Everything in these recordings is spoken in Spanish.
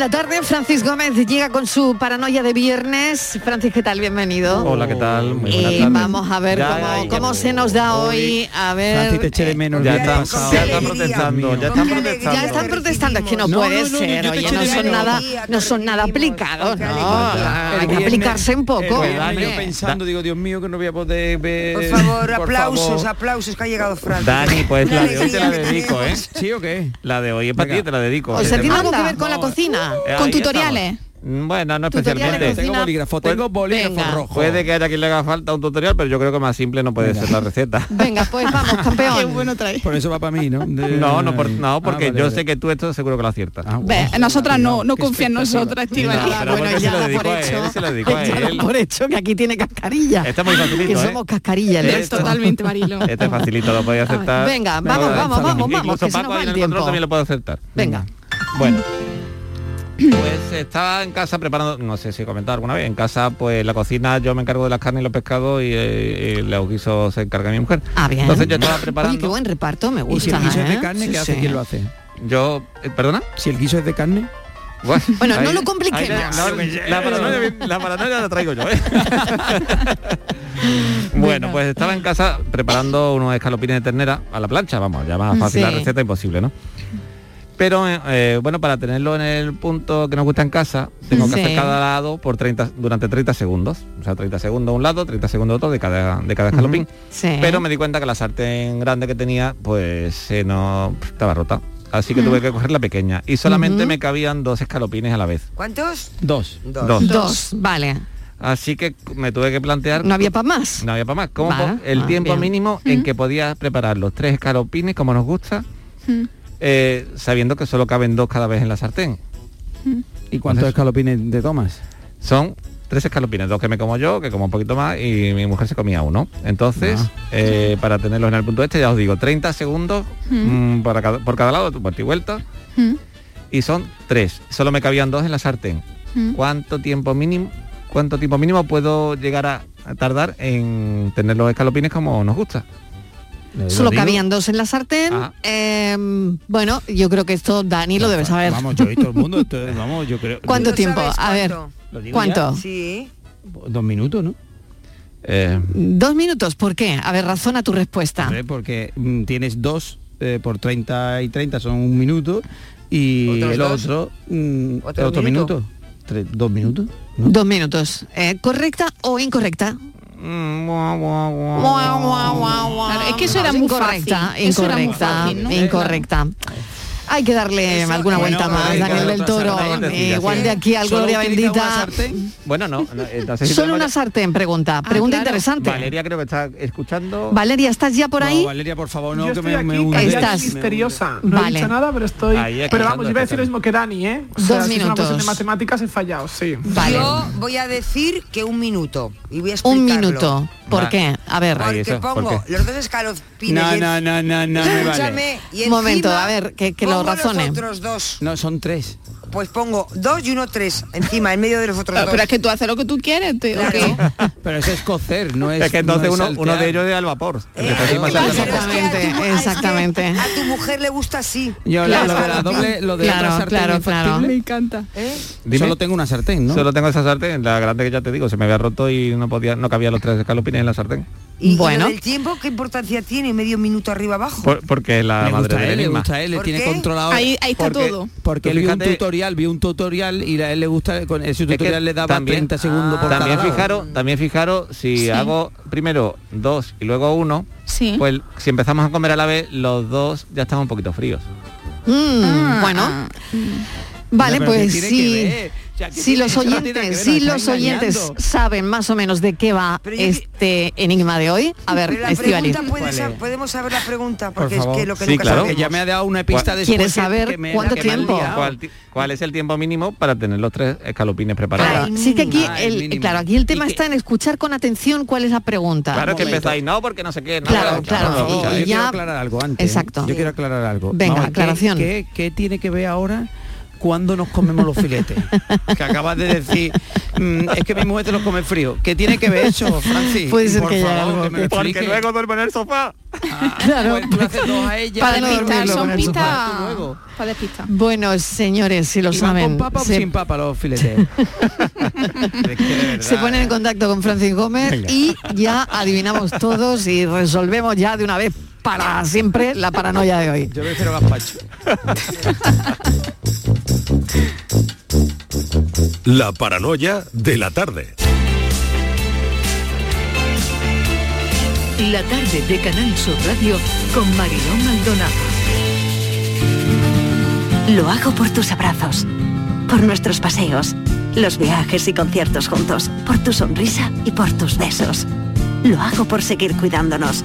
La tarde, Francis Gómez llega con su paranoia de viernes. Francis, ¿qué tal? Bienvenido. Hola, ¿qué tal? Muy buenas Eh, vamos a ver Ya, cómo, ya, cómo ya. se nos da hoy. A ver. Francis, te eché de menos el Ya pasado. ya están protestando, ya están protestando. Ya están protestando, es que no, No, puede no, no, ser, oye, no son menos. nada, no son nada aplicados, no, hay que aplicarse un poco. Eh, yo pensando, digo, Dios mío, que no voy a poder ver. Por favor, aplausos, aplausos que ha llegado Fran. Dani, pues la de hoy te la dedico, ¿eh? ¿Sí o qué? La de hoy es para ti, te la dedico. O sea, ¿tiene algo que ver con la cocina? Eh, Con ahí tutoriales. estamos. Mm, Bueno, no especialmente. Tengo bolígrafo, tengo bolígrafo Venga. rojo. Puede que haya quien le haga falta un tutorial, pero yo creo que más simple no puede Venga. ser la receta. Venga, pues vamos, Qué campeón. bueno trae. Por eso va para mí, ¿no? De- No, no, por- no Ah, porque vale, yo vale. sé que tú esto seguro que lo aciertas. Ah, nosotras no, no Qué confía en nosotras, No, bueno, ya lo por a él, hecho, se lo dedico a ya da él. por hecho que aquí tiene cascarilla. Este es muy facilito, que ¿eh? somos cascarilla. el Es totalmente, Marilo. Este es facilito, lo podéis acertar. venga, vamos, vamos, vamos, vamos, Incluso Paco en el control también lo puede acertar. Venga. Bueno. Pues estaba en casa preparando, no sé si he comentado alguna vez, en casa pues la cocina yo me encargo de las carnes y los pescados y, eh, y los guisos se encarga mi mujer. Ah, bien. Entonces yo estaba Oye, preparando. qué buen reparto, me ¿Y si gusta. el guiso es ¿eh? de carne, Sí, qué hace? sí. ¿Quién lo hace? Yo, eh, ¿perdona? Si el guiso es de carne. Bueno, Bueno, no lo compliquemos. la, paranoia, la paranoia la traigo yo, ¿eh? bueno, pues estaba en casa preparando unos escalopines de ternera a la plancha, vamos, ya más fácil la receta imposible, ¿no? Pero eh, bueno, para tenerlo en el punto que nos gusta en casa, tengo que Sí. hacer cada lado por 30, durante 30 segundos. O sea, 30 segundos un lado, 30 segundos otro de cada, de cada escalopín. Sí. Pero me di cuenta que la sartén grande que tenía, pues se no estaba rota. Así que tuve que coger la pequeña. Y solamente me cabían dos escalopines a la vez. ¿Cuántos? Dos. Dos. Dos. Dos, vale. Así que me tuve que plantear... No había para más. No había para más. ¿Cómo Vale. el Ah, tiempo bien. mínimo en que podía preparar los tres escalopines como nos gusta, Mm. Eh, sabiendo que solo caben dos cada vez en la sartén. ¿Y cuántos escalopines de tomas? Son tres escalopines, dos que me como yo, que como un poquito más, y mi mujer se comía uno. Entonces, Ah. eh, para tenerlos en el punto este, ya os digo, 30 segundos mm, para cada- por cada lado, vuelta y vuelta, Mm. y son tres. Solo me cabían dos en la sartén. Mm. ¿Cuánto tiempo mínimo, cuánto tiempo mínimo puedo llegar a, a tardar en tener los escalopines como nos gusta? Solo lo digo. cabían dos en la sartén. Ah. Eh, bueno, yo creo que esto Dani lo debe saber. Vamos, yo y todo el mundo. esto- vamos, yo creo. ¿Cuánto ¿Tú tiempo? A ver, cuánto? Lo digo ¿cuánto? Sí. Dos minutos, ¿no? Eh, Dos minutos, ¿por qué? A ver, razona tu respuesta. Hombre, porque mm, tienes dos eh, por 30 y 30 son un minuto y ¿Otros el dos? otro mm, ¿Otro otro, minuto? minuto. Tres- dos minutos. ¿no? Dos minutos. Eh, ¿Correcta o incorrecta? Mm, es que eso era muy muy incorrecta, incorrecta. Hay que darle Eso, alguna bueno, vuelta más, Daniel del Toro. sartén, Eh, igual sí. de aquí al ¿Solo Gloria Bendita. sartén? Bueno, no, no, eh, no sé si Solo una sartén, pregunta. Pregunta claro. interesante. Valeria creo que está escuchando. Valeria, ¿estás ya por No, ahí? Valeria, por favor, no, yo que estoy me, me hunde. Estás. misteriosa. No Vale. he dicho nada, pero estoy... Pero vamos, yo iba a decir lo mismo que Dani, ¿eh? O Dos sea, si es una minutos. de matemáticas he fallado, sí. Vale. Yo voy a decir que un minuto. Y voy a explicarlo. Un minuto. ¿Por qué? A ver. Porque eso, ¿por pongo qué? los dos escalopines. No, no, no, no, no me Escúchame, vale. y Un momento, encima a ver, que- que lo razone. Los otros dos. No, son tres. Pues pongo dos y uno tres encima, en medio de los otros Ah, dos. Pero es que tú haces lo que tú quieres, te- ¿o Claro. qué? Pero eso es cocer, no es Es que entonces no es uno, de ellos es al vapor. Eh, pero es que tu- Exactamente, es que exactamente. A tu mujer le gusta así. Yo Claro. lo de la doble, lo de Claro, otra sartén claro. Me encanta. ¿eh? Dime. Solo tengo una sartén, ¿no? Solo tengo esa sartén, la grande que ya te digo, se me había roto y no podía, no cabía los tres escalopines en la sartén. Y, Bueno. el tiempo qué importancia tiene? Medio minuto arriba abajo. Por- porque la madre gusta de él, le gusta él, le ¿Por tiene qué? controlado. Ahí, ahí está porque, todo. Porque él vio un fíjate- tutorial, vio un tutorial y a él le gusta, con ese que tutorial le daba también- 30 segundos por También cada lado. fijaros, también fijaros, si Sí. hago primero dos y luego uno, Sí. pues si empezamos a comer a la vez, los dos ya están un poquito fríos. Mm, Ah, bueno, ah. Vale, Ya, pero ¿qué pues sí. Si los no oyentes, ver, si los oyentes engañando. saben más o menos de qué va Pero yo- este enigma de hoy, a ver, Pero la pregunta podemos saber la pregunta Por porque es que lo que Sí, nunca claro. ya me ha dado una pista después. ¿Quieres saber que me- cuánto tiempo? ¿Cuál, es el tiempo mínimo para tener los tres escalopines preparados? Ay, Sí que aquí, el mínimo. claro, aquí el tema está en escuchar con atención cuál es la pregunta. Claro que empezáis, no, porque no sé qué. no, Claro, claro, no, y- escucha, yo y quiero ya- aclarar algo antes. ¿eh? Exacto. Yo quiero aclarar algo. Venga, Vamos, ¿qué- aclaración. ¿qué, qué tiene que ver ahora ¿cuándo nos comemos los filetes? que acabas de decir, mm, es que mi mujer te los come frío. ¿Qué tiene que ver eso, Francis? Puede ser Por que favor, algo que me Porque luego duerme en el sofá. Claro. Pues tú le haces dos a ella. Para con son pistas para despistar. Bueno, señores, si lo ¿Y van saben, con papa o sin papa los filetes? Es que de verdad, se ponen en contacto con Francis Gómez Venga. y ya adivinamos todos y resolvemos ya de una vez para siempre la paranoia de hoy. Yo prefiero gazpacho. La paranoia de la tarde. La tarde de Canal Sur Radio con Mariló Maldonado. Lo hago por tus abrazos, por nuestros paseos, los viajes y conciertos juntos, por tu sonrisa y por tus besos. Lo hago por seguir cuidándonos.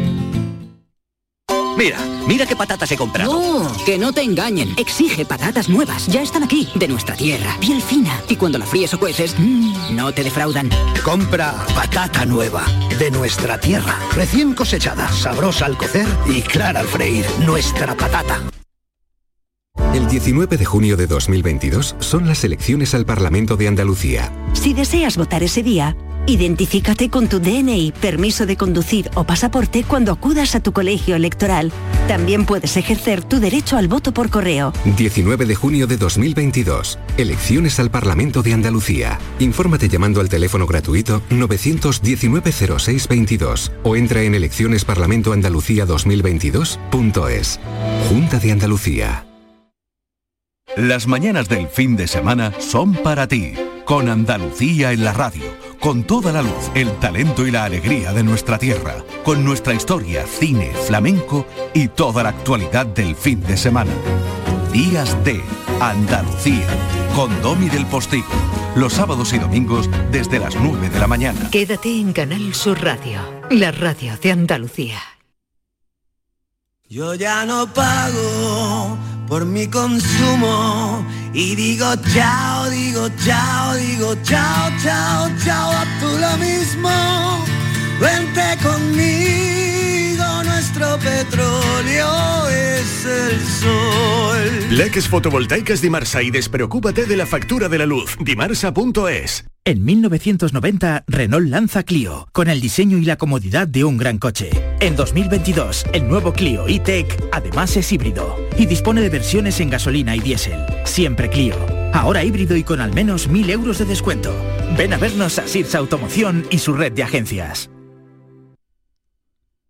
Mira, mira qué patatas he comprado. No, que no te engañen. Exige patatas nuevas. Ya están aquí, de nuestra tierra. Piel fina. Y cuando la fríes o cueces, mmm, no te defraudan. Compra patata nueva, de nuestra tierra. Recién cosechada, sabrosa al cocer y clara al freír. Nuestra patata. El 19 de junio de 2022 son las elecciones al Parlamento de Andalucía. Si deseas votar ese día, identifícate con tu DNI, permiso de conducir o pasaporte cuando acudas a tu colegio electoral. También puedes ejercer tu derecho al voto por correo. 19 de junio de 2022. Elecciones al Parlamento de Andalucía. Infórmate llamando al teléfono gratuito 919-0622 o entra en eleccionesparlamentoandalucía2022.es. Junta de Andalucía. Las mañanas del fin de semana son para ti, con Andalucía en la radio, con toda la luz, el talento y la alegría de nuestra tierra, con nuestra historia, cine, flamenco y toda la actualidad del fin de semana. Días de Andalucía, con Domi del Postigo, los sábados y domingos desde las 9 de la mañana. Quédate en Canal Sur Radio, la radio de Andalucía. Yo ya no pago por mi consumo y digo chao, digo chao, digo chao, chao, chao, a tú lo mismo. Vente conmigo, nuestro petróleo es el sol. Leques fotovoltaicas Dimarsa y despreocúpate de la factura de la luz. Dimarsa.es. En 1990, Renault lanza Clio, con el diseño y la comodidad de un gran coche. En 2022, el nuevo Clio E-Tech además es híbrido y dispone de versiones en gasolina y diésel. Siempre Clio. Ahora híbrido y con al menos 1.000 euros de descuento. Ven a vernos a Sirsa Automoción y su red de agencias.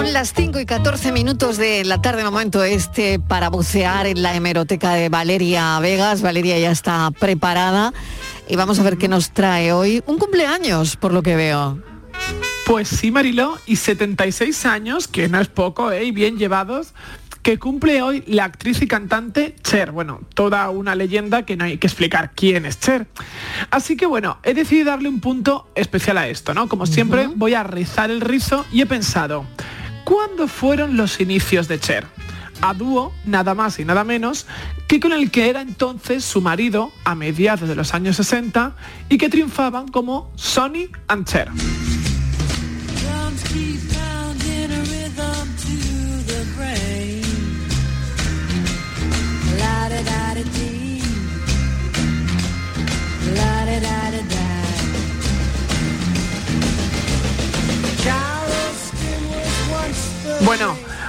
Son las 5 y 14 minutos de la tarde, momento este para bucear en la hemeroteca de Valeria Vegas. Valeria ya está preparada y vamos a ver qué nos trae hoy. Un cumpleaños, por lo que veo. Pues sí, Mariló, y 76 años, que no es poco, ¿eh? y bien llevados, que cumple hoy la actriz y cantante Cher. Bueno, toda una leyenda que no hay que explicar quién es Cher. Así que bueno, he decidido darle un punto especial a esto, ¿no? Como siempre, voy a rizar el rizo y he pensado, ¿cuándo fueron los inicios de Cher? A dúo, nada más y nada menos, que con el que era entonces su marido a mediados de los años 60 y que triunfaban como Sonny and Cher.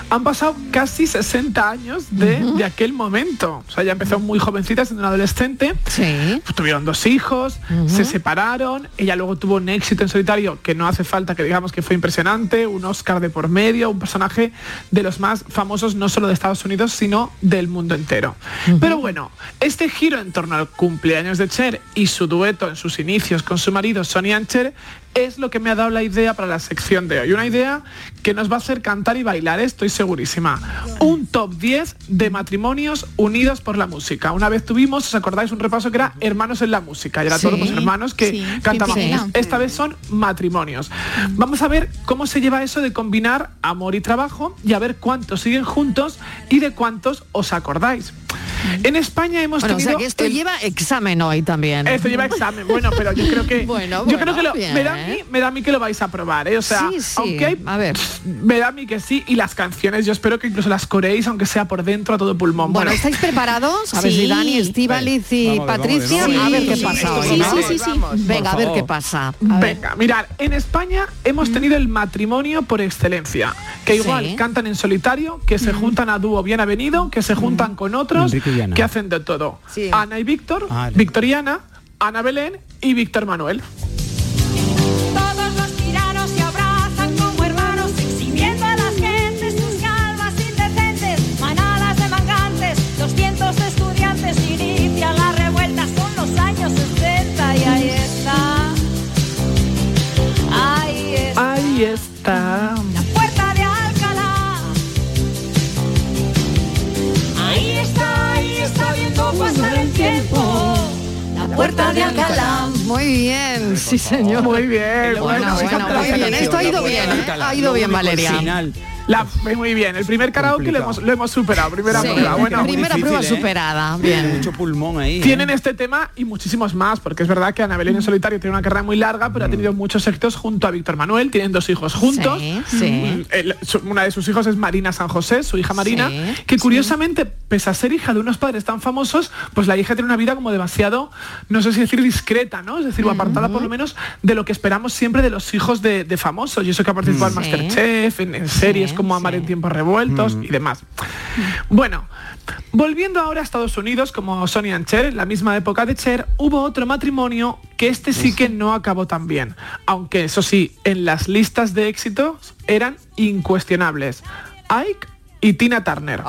Han pasado casi 60 años de, de aquel momento. O sea, ella empezó muy jovencita, siendo una adolescente. Sí. Pues tuvieron dos hijos, se separaron. Ella luego tuvo un éxito en solitario que no hace falta que digamos que fue impresionante. Un Oscar de por medio, un personaje de los más famosos no solo de Estados Unidos, sino del mundo entero. Pero bueno, este giro en torno al cumpleaños de Cher y su dueto en sus inicios con su marido Sonny and Cher es lo que me ha dado la idea para la sección de hoy. Una idea que nos va a hacer cantar y bailar, estoy segurísima. Un top 10 de matrimonios unidos por la música. Una vez tuvimos, ¿os acordáis? Un repaso que era hermanos en la música. Y era Sí, todos los hermanos que sí, cantaban. sí. juntos. Esta vez son matrimonios. Vamos a ver cómo se lleva eso de combinar amor y trabajo y a ver cuántos siguen juntos y de cuántos os acordáis. En España hemos Bueno, o tenido sea que esto el- lleva examen hoy también. esto lleva examen, bueno, pero yo creo que Bueno, yo bueno, creo que lo- bien. me da a mí, me da a mí que lo vais a probar, ¿eh? O sea, Sí, sí, aunque hay, a ver. me da a mí que sí y las canciones yo espero que incluso las coreéis aunque sea por dentro a todo pulmón. Bueno, ¿estáis preparados? A ver si Sí. Dani, Estivaliz y Vamos Patricia, vamos a a ver, qué sí, pasa sí, hoy, sí, ¿no? sí, sí, sí. Venga, a ver qué pasa. A ver. Venga, mirad, en España hemos tenido el matrimonio por excelencia, que igual Sí. cantan en solitario, que se juntan a dúo bien avenido, que se juntan con otros, Que hacen de todo. Sí. Ana y Víctor, Ah, Victoriana, Ana Belén y Víctor Manuel. Todos los tiranos se abrazan como hermanos, exhibiendo a las gentes sus calvas indecentes, manadas de mangantes, 200 estudiantes inician la revuelta, son los años 60 y ahí está, ahí está, Ahí está. Puerta de Alcalá. Muy bien, sí señor. Muy bien. Bueno, bueno, muy bien. Esto ha ido bien, ¿eh? ha ido bien, Valeria. La, muy bien, el primer karaoke lo hemos, lo hemos superado, primera Sí, prueba. Bueno, primera prueba superada. Bien. Mucho pulmón ahí. ¿eh? Tienen este tema y muchísimos más, porque es verdad que Ana Belén en solitario tiene una carrera muy larga, pero ha tenido muchos éxitos junto a Víctor Manuel, tienen dos hijos juntos. Sí, sí. Mm, el- una de sus hijos es Marina San José, su hija Marina, Sí, que curiosamente, pese a ser hija de unos padres tan famosos, pues la hija tiene una vida como demasiado, no sé si decir discreta, ¿no? Es decir, o apartada por lo menos de lo que esperamos siempre de los hijos de, de famosos. Y eso que ha participado en. Masterchef, en, en series como Amar en tiempos revueltos y demás. Bueno, volviendo ahora a Estados Unidos, como Sonny and Cher, en la misma época de Cher, hubo otro matrimonio que este sí que no acabó tan bien. Aunque eso sí, en las listas de éxitos eran incuestionables. Ike y Tina Turner.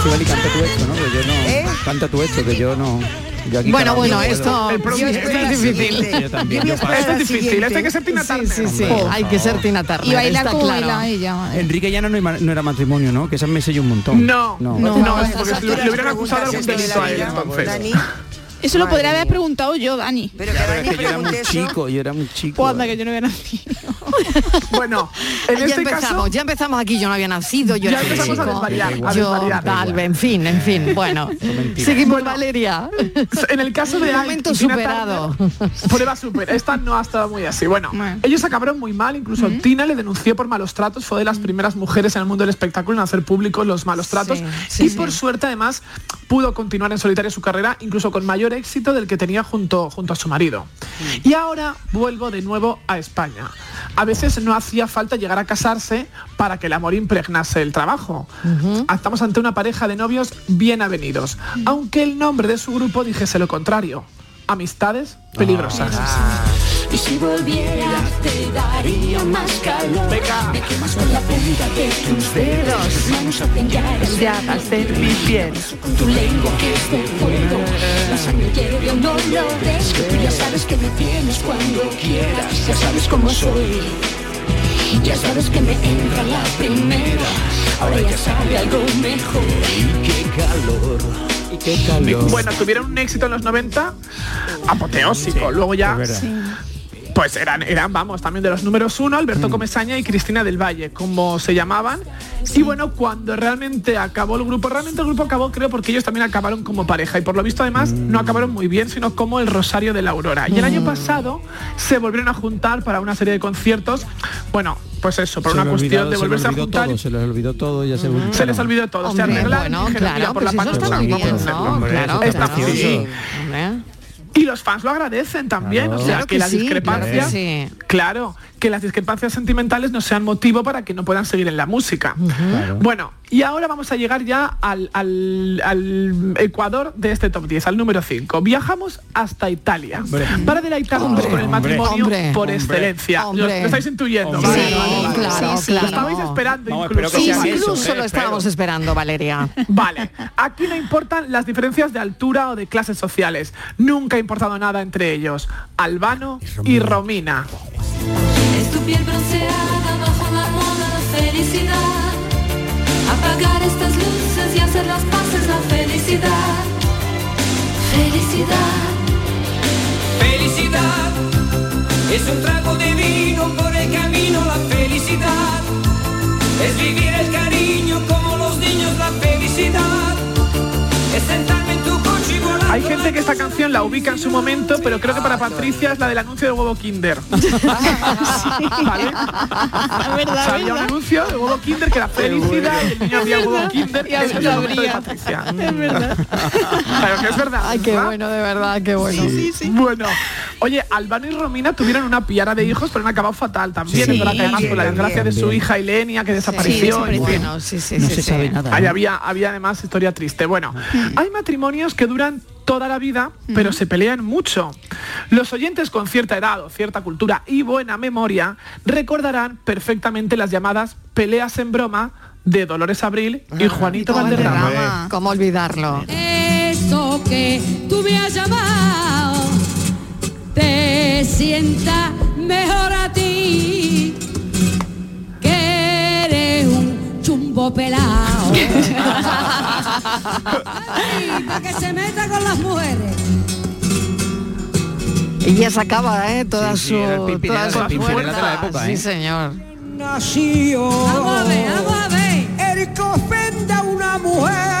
Estivali, canta tú esto, ¿no? Que yo no. Canta tú esto, que yo no. yo aquí Bueno, bueno, esto, El próximo- esto es difícil. Yo también, yo paso. Esto es difícil, hay que ser Tina Sí, Turner. sí, sí, Hombre, hay que ser Tina Turner. Y bailar como claro. baila ella. madre. Enrique Llana no, no era matrimonio, ¿no? Que esa me selló un montón. No, no. no, No, porque hubieran acusado de algún delito a él entonces. Eso lo podría haber preguntado yo, Dani. pero que Pero Dani es que yo era muy eso. chico, yo era muy chico. Pues anda, que yo no había nacido. Bueno, en ya este empezamos, caso, ya empezamos aquí, yo no había nacido, yo Ya era empezamos a chico. desvariar, a yo, desvariar. tal, en fin, en fin, bueno. Seguimos, Valeria. en el caso de Momento Tina superado. Prueba super. Esta no ha estado muy así. Bueno, ellos acabaron muy mal. Incluso Tina le denunció por malos tratos. Fue de las primeras mujeres en el mundo del espectáculo en hacer públicos los malos tratos. Sí, sí, y sí. por suerte, además, pudo continuar en solitario su carrera, incluso con mayor éxito del que tenía junto, junto a su marido. Y ahora vuelvo de nuevo a España. A veces no hacía falta llegar a casarse para que el amor impregnase el trabajo. Estamos ante una pareja de novios bien avenidos, aunque el nombre de su grupo dijese lo contrario. Amistades peligrosas. Y si volvieras te daría más calor. Venga. Me quemas con la punta de tus dedos. Tus manos hacen llagas. Llagas en mi piel. Con tu lengua que es de fuego. La sangre hierve, no lo ves. Que tú ya sabes que me tienes cuando quieras. Ya sabes cómo soy. Ya sabes que me entra la primera. Ahora ya sabe algo mejor. Y qué calor. Y qué calor. Bueno, tuvieron un éxito en los 90 apoteósico. Luego ya. Pues eran, eran, vamos, también de los números uno, Alberto Comesaña y Cristina del Valle, como se llamaban. Y bueno, cuando realmente acabó el grupo, realmente el grupo acabó, creo, porque ellos también acabaron como pareja. Y por lo visto, además, no acabaron muy bien, sino como el Rosario de la Aurora. Y el año pasado se volvieron a juntar para una serie de conciertos. Bueno, pues eso, por Se una cuestión de se volverse a juntar. todo, se les olvidó todo, ya se Se les olvidó todo, se Hombre, arreglaron bueno, y dijeron, claro, "Mira, por la pues eso pancha, está muy vamos a bien, hacerlo". ¿no? Claro, Está claro. Y los fans lo agradecen también, Claro. o sea, Claro que, que sí, claro que sí. claro, que las discrepancias sentimentales no sean motivo para que no puedan seguir en la música. Bueno, y ahora vamos a llegar ya al, al- al Ecuador de este top 10, al número 5. Viajamos hasta Italia para deleitarnos con el matrimonio hombre, por hombre, excelencia. Lo, hombre. lo estáis intuyendo. Hombre. Vale, Sí, vale, vale. claro, Lo claro. estabais esperando incluso. eso, lo estábamos esperando, Valeria. Vale, aquí no importan las diferencias de altura o de clases sociales. Nunca ha importado nada entre ellos. Albano y Romina. Piel bronceada bajo la moda la felicidad. Apagar estas luces y hacer las paces la felicidad. Felicidad. Felicidad es un trago gente que esta canción la ubica en su momento, pero creo que para Patricia es la del anuncio del huevo Kinder. ¿Vale? O sea, había un anuncio de huevo Kinder que era felicidad y el niño había huevo Kinder y es el momento de Patricia. Es verdad. Claro que es verdad. Ay, qué ¿verdad? bueno, de verdad, qué bueno. Bueno, oye, Albano y Romina tuvieron una piara de hijos, pero han acabado fatal también. Sí, verdad que además por la bien, desgracia de su bien. hija Ilenia que desapareció. Sí, bueno, sí, sí, no sí, se sí. sabe nada. Ahí ¿no? había, había además historia triste. Bueno, hay matrimonios que duran toda la vida, pero se pelean mucho. Los oyentes con cierta edad o cierta cultura y buena memoria recordarán perfectamente las llamadas peleas en broma de Dolores Abril y Juanito Valderrama. ¿Cómo olvidarlo? Eso que tú me has llamado te sienta mejor a ti que eres un chumbo pelado. Ay, para que se meta con las mujeres. Y ya sacaba, ¿eh? Toda Sí, sí, su, el Pimpinela- el de la fuerzas. época, Sí, ¿eh? señor. nació. Vamos a ver, vamos a ver. El que ofenda a una mujer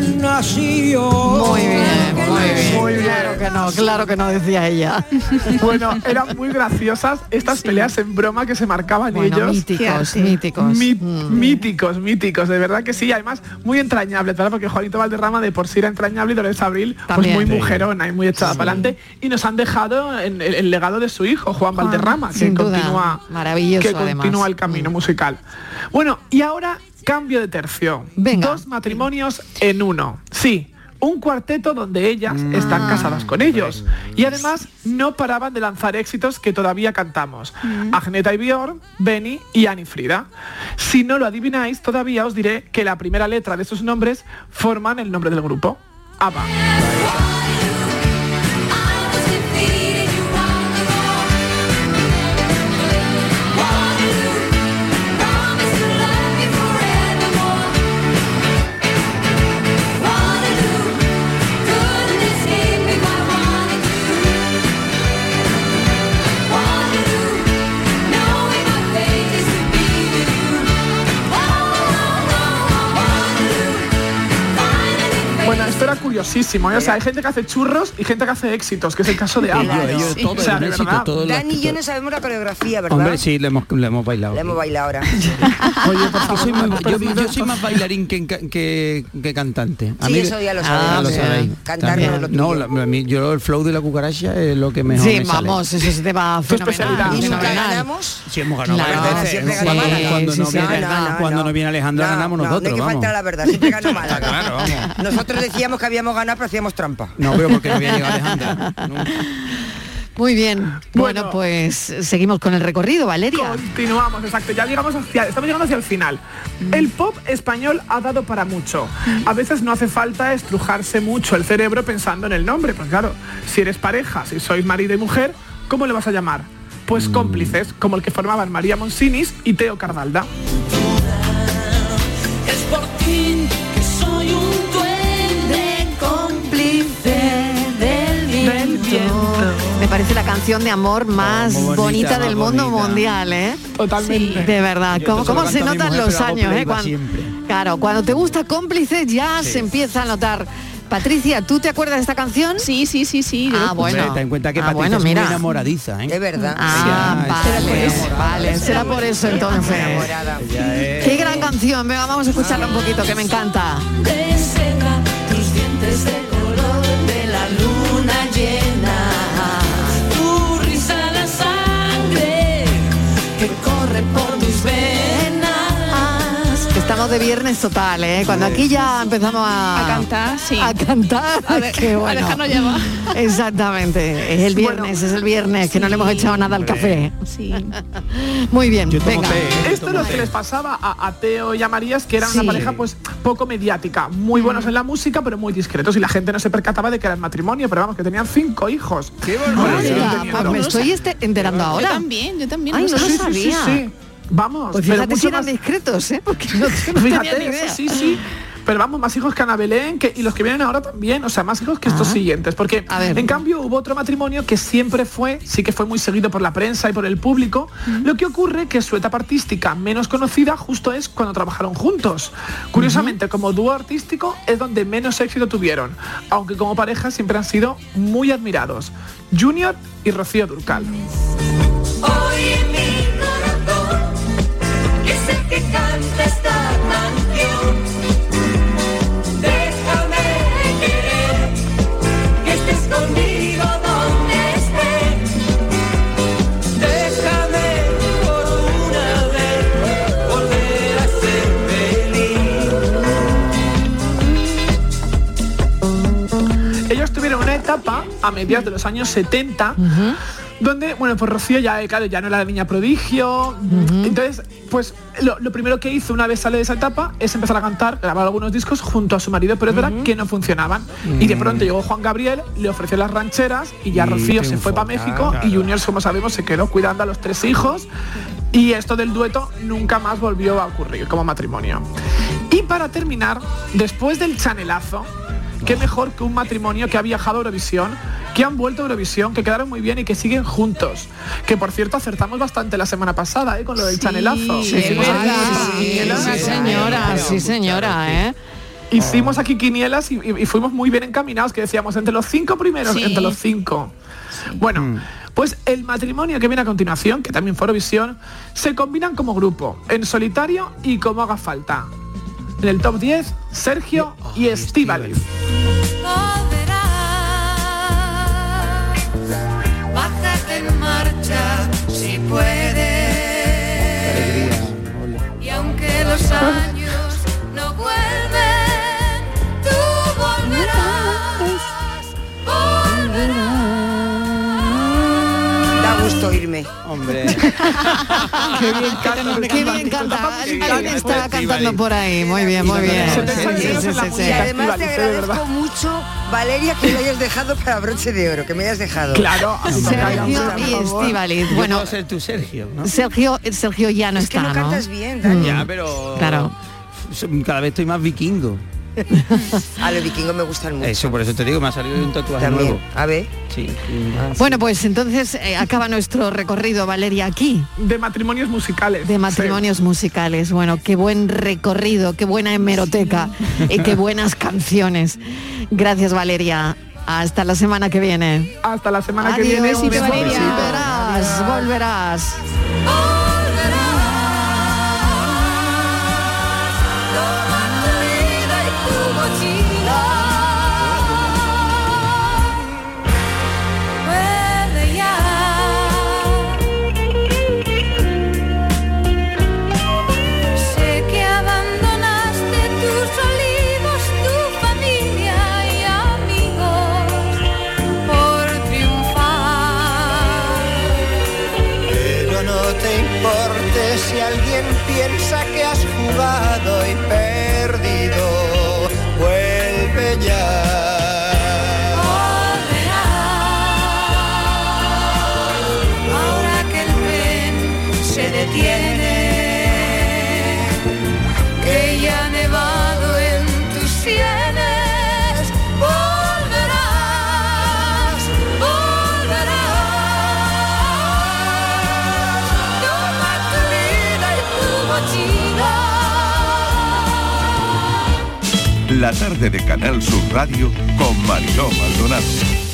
bien. Muy bien, Claro que muy no. bien. Muy bien. Claro que no, claro que no decía ella. Bueno, eran muy graciosas estas peleas en broma que se marcaban Bueno, ellos. míticos, míticos. Mi- Mm. Míticos, míticos, de verdad que sí, además muy entrañables, ¿verdad? Porque Juanito Valderrama de por sí era entrañable y Dolores Abril pues muy Sí. mujerona y muy echada para adelante y nos han dejado en el, el legado de su hijo, Juan, Juan, Valderrama, que duda, continúa maravilloso, que además. continúa el camino musical. Bueno, y ahora cambio de tercio. Venga. Dos matrimonios en uno. Sí, un cuarteto donde ellas están casadas con ellos. Y además no paraban de lanzar éxitos que todavía cantamos. Agneta y Bjorn, Benny y Ani Frida. Si no lo adivináis, todavía os diré que la primera letra de sus nombres forman el nombre del grupo. ABBA. Curiosísimo. ¿eh? O sea, hay gente que hace churros y gente que hace éxitos, que es el caso de todo o sea, éxito, todo lo- Dani y yo no sabemos la coreografía, ¿verdad? Hombre, sí, le hemos, le hemos bailado. La hemos bailado ahora. Oye, por Yo favor, soy, muy- yo- yo soy más bailarín que, que, que cantante. A Sí, mí- eso ya lo Ah, sabéis. Cantar También. no lo No, la- a mí- yo el flow de la cucaracha es lo que mejor Sí, me sale. vamos, eso se te va fenomenal. Y nunca ganamos. Sí, hemos ganado Cuando, ganamos. cuando Sí, no, viene, Alejandro No, ganamos no, nosotros, no hay que faltar la verdad, siempre. Nosotros decíamos que habíamos pero hacíamos trampa. No, pero porque no había llegado Alejandra. Nunca. Muy bien. Bueno, Bueno. pues seguimos con el recorrido, Valeria. Continuamos, exacto. Ya llegamos hacia, estamos llegando hacia el final. El pop español ha dado para mucho. A veces no hace falta estrujarse mucho el cerebro pensando en el nombre. Pues claro, si eres pareja, si sois marido y mujer, ¿cómo le vas a llamar? Pues cómplices, como el que formaban María Monsinis y Teo Cardalda. Canción de amor más Oh, muy bonita, bonita, del más mundo bonita. mundial, ¿eh? Totalmente. De verdad, Yo ¿cómo, se cómo notan mujer, los años, eh? Cuando, claro, cuando te gusta cómplice ya se empieza a notar. Patricia, ¿tú te acuerdas de esta canción? Sí, sí, sí, sí. Ah, bueno. Ten en cuenta que Ah, Patricia bueno, es muy mira. enamoradiza, ¿eh? Es verdad. Ah, vale, será por eso entonces. Enamorada. Qué gran canción, venga, vamos a escucharla un poquito, que me encanta. reposo de viernes total, ¿eh? Cuando aquí ya empezamos a, A cantar, sí. A cantar, A de- que a bueno. dejarnos llevar. Exactamente, es el viernes, es el viernes, que no le hemos echado nada al café. Sí. Muy bien, venga. Esto es lo que les pasaba a, a Teo y a Marías, que eran una pareja pues poco mediática, muy buenos en la música, pero muy discretos. Y la gente no se percataba de que era el matrimonio, pero vamos, que tenían cinco hijos. ¡Qué Anda, me estoy este- enterando ahora. Yo también, yo también. Ay, no lo Sí, sí, sí, sabía. Vamos, Pues pero mucho si eran más- discretos, ¿eh? Porque no, no tenía Fíjate, ni idea. eso sí, sí. Pero vamos, más hijos que Ana Belén que, y los que vienen ahora también, o sea, más hijos que estos siguientes. Porque en cambio hubo otro matrimonio que siempre fue, sí que fue muy seguido por la prensa y por el público. Lo que ocurre que su etapa artística menos conocida justo es cuando trabajaron juntos. Curiosamente, como dúo artístico es donde menos éxito tuvieron, aunque como pareja siempre han sido muy admirados. Junior y Rocío Durcal. Canta esta canción. Déjame querer, que estés conmigo donde estés. Déjame por una vez volver a ser feliz. Ellos tuvieron una etapa a mediados de los años 70 donde, bueno, pues Rocío ya, eh, claro, ya no era la niña prodigio. Entonces, pues lo, lo primero que hizo una vez sale de esa etapa es empezar a cantar, grabar algunos discos junto a su marido, pero es verdad que no funcionaban. Y de pronto llegó Juan Gabriel, le ofreció las rancheras y ya Y Rocío se fue para México claro. y Junior, como sabemos, se quedó cuidando a los tres hijos. Y esto del dueto nunca más volvió a ocurrir como matrimonio. Y para terminar, después del chanelazo, qué mejor que un matrimonio que ha viajado a Eurovisión, que han vuelto a Eurovisión, que quedaron muy bien y que siguen juntos. Que por cierto acertamos bastante la semana pasada ¿eh? con lo del chanelazo. Sí, señora, sí, señora, ¿eh? Hicimos aquí quinielas y, y- y fuimos muy bien encaminados, que decíamos entre los cinco primeros, Sí. entre los cinco. Bueno, pues el matrimonio que viene a continuación, que también fue Eurovisión, se combinan como grupo, en solitario y como haga falta. En el top 10, Sergio y Estíbaliz. Qué bien canta, Qué bien canta. Alguien está cantando por ahí. Muy bien, muy bien. Sí, sí, sí, sí. Y además te agradezco mucho, Valeria, que me hayas dejado para broche de oro, que me hayas dejado. Claro, Sergio y Estíbaliz. Yo Bueno, ser tu Sergio, ¿no? Sergio, Sergio ya no Es que está, no ¿no? cantas bien, Dani. Ya, pero... Claro. Cada vez estoy más vikingo. A los vikingos me gustan mucho. Eso, por eso te digo, me ha salido un tatuaje También. nuevo. A ver. Sí. Bueno, pues entonces eh, acaba nuestro recorrido, Valeria, aquí. De matrimonios musicales. De matrimonios musicales. Bueno, qué buen recorrido, qué buena hemeroteca y qué buenas canciones. Gracias, Valeria. Hasta la semana que viene. Hasta la semana que viene. Beso. volverás, volverás. Detiene, que ya nevado en tus sienes, volverás, volverás. Toma tu vida y tu mochila. La tarde de Canal Sur Radio con Mariló Maldonado.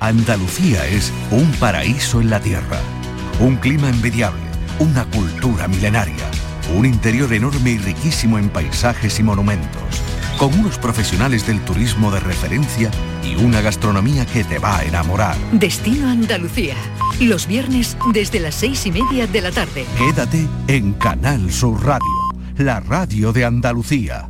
Andalucía es un paraíso en la tierra, un clima envidiable, una cultura milenaria, un interior enorme y riquísimo en paisajes y monumentos, con unos profesionales del turismo de referencia y una gastronomía que te va a enamorar. Destino Andalucía. Los viernes desde las seis y media de la tarde. Quédate en Canal Sur Radio, la radio de Andalucía.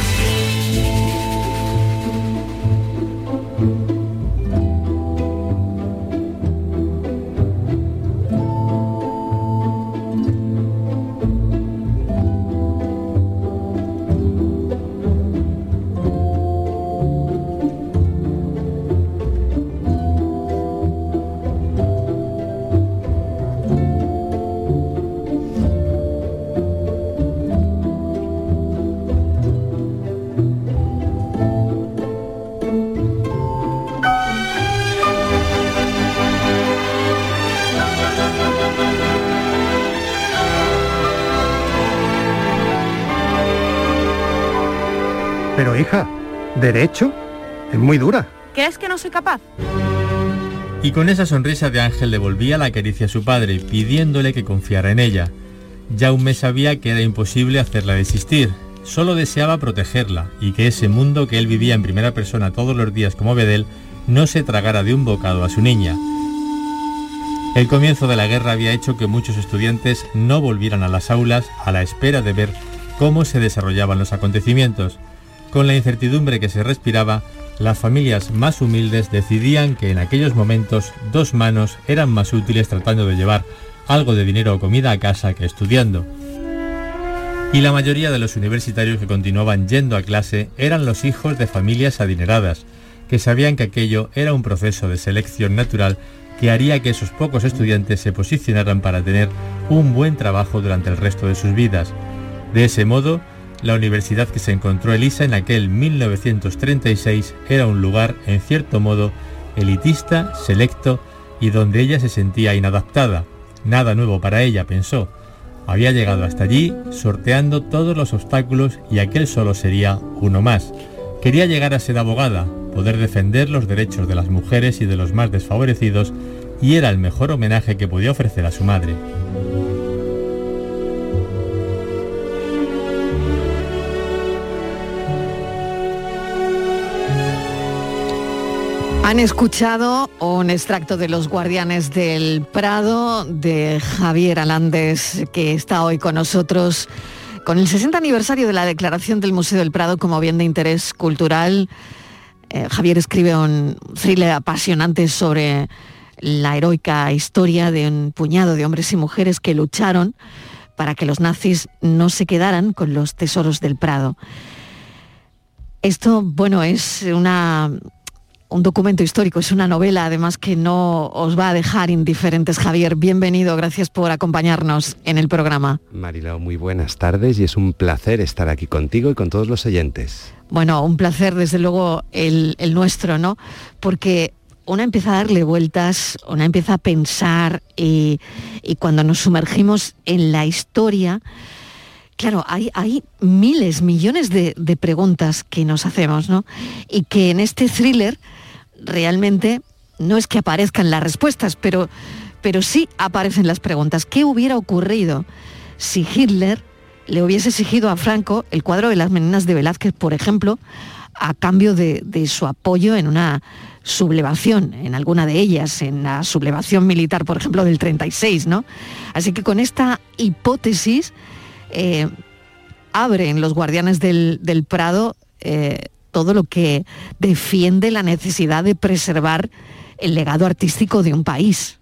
Derecho es muy dura. ¿Crees que no soy capaz? Y con esa sonrisa de ángel devolvía la caricia a su padre, pidiéndole que confiara en ella. Jaume sabía que era imposible hacerla desistir, solo deseaba protegerla y que ese mundo que él vivía en primera persona todos los días como Bedel no se tragara de un bocado a su niña. El comienzo de la guerra había hecho que muchos estudiantes no volvieran a las aulas a la espera de ver cómo se desarrollaban los acontecimientos. Con la incertidumbre que se respiraba, las familias más humildes decidían que en aquellos momentos dos manos eran más útiles tratando de llevar algo de dinero o comida a casa que estudiando. Y la mayoría de los universitarios que continuaban yendo a clase eran los hijos de familias adineradas, que sabían que aquello era un proceso de selección natural que haría que esos pocos estudiantes se posicionaran para tener un buen trabajo durante el resto de sus vidas. De ese modo, la universidad que se encontró Elisa en aquel 1936 era un lugar, en cierto modo, elitista, selecto y donde ella se sentía inadaptada. Nada nuevo para ella, pensó. Había llegado hasta allí sorteando todos los obstáculos y aquel solo sería uno más. Quería llegar a ser abogada, poder defender los derechos de las mujeres y de los más desfavorecidos y era el mejor homenaje que podía ofrecer a su madre. Han escuchado un extracto de Los Guardianes del Prado de Javier Alandes, que está hoy con nosotros con el 60 aniversario de la declaración del Museo del Prado como bien de interés cultural. Eh, Javier escribe un thriller apasionante sobre la heroica historia de un puñado de hombres y mujeres que lucharon para que los nazis no se quedaran con los tesoros del Prado. Esto, bueno, es una un documento histórico, es una novela además que no os va a dejar indiferentes. Javier, bienvenido, gracias por acompañarnos en el programa. Marilao, muy buenas tardes y es un placer estar aquí contigo y con todos los oyentes. Bueno, un placer desde luego el, el nuestro, ¿no? Porque una empieza a darle vueltas, una empieza a pensar y, y cuando nos sumergimos en la historia, Claro, hay, hay, miles, millones de, de, preguntas que nos hacemos, ¿no? Y que en este thriller realmente no es que aparezcan las respuestas, pero, pero sí aparecen las preguntas. ¿Qué hubiera ocurrido si Hitler le hubiese exigido a Franco el cuadro de las meninas de Velázquez, por ejemplo, a cambio de, de su apoyo en una sublevación, en alguna de ellas, en la sublevación militar, por ejemplo, del 36, ¿no? Así que con esta hipótesis eh, abren los guardianes del, del Prado eh, todo lo que defiende la necesidad de preservar el legado artístico de un país.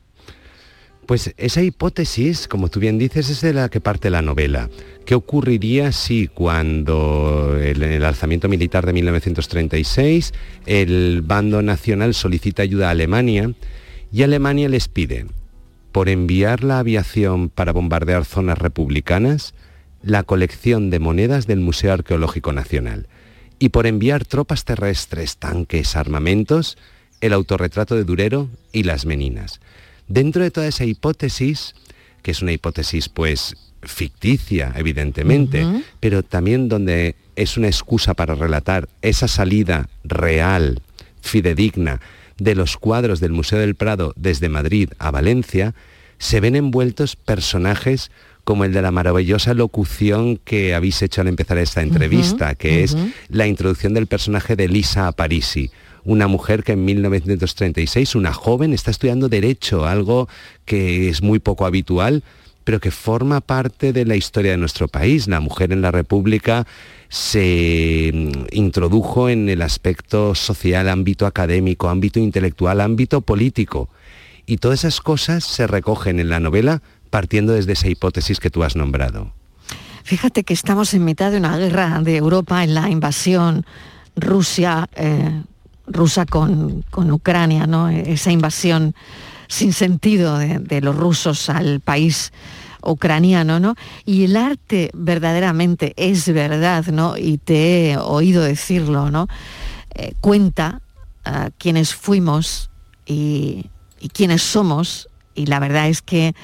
Pues esa hipótesis, como tú bien dices, es de la que parte la novela. ¿Qué ocurriría si cuando el, el alzamiento militar de 1936 el bando nacional solicita ayuda a Alemania y Alemania les pide, por enviar la aviación para bombardear zonas republicanas, la colección de monedas del Museo Arqueológico Nacional. Y por enviar tropas terrestres, tanques, armamentos, el autorretrato de Durero y las Meninas. Dentro de toda esa hipótesis, que es una hipótesis pues ficticia, evidentemente, pero también donde es una excusa para relatar esa salida real, fidedigna, de los cuadros del Museo del Prado desde Madrid a Valencia, se ven envueltos personajes como el de la maravillosa locución que habéis hecho al empezar esta entrevista, que es la introducción del personaje de Lisa Aparici, una mujer que en 1936, una joven, está estudiando derecho, algo que es muy poco habitual, pero que forma parte de la historia de nuestro país. La mujer en la República se mm, introdujo en el aspecto social, ámbito académico, ámbito intelectual, ámbito político. Y todas esas cosas se recogen en la novela partiendo desde esa hipótesis que tú has nombrado. Fíjate que estamos en mitad de una guerra de Europa en la invasión Rusia, eh, rusa con, con Ucrania, ¿no? Esa invasión sin sentido de, los rusos al país ucraniano, ¿no? Y el arte verdaderamente es verdad, ¿no? Y te he oído decirlo, ¿no? Eh, cuenta ah, quiénes fuimos y, y quiénes somos, y la verdad es que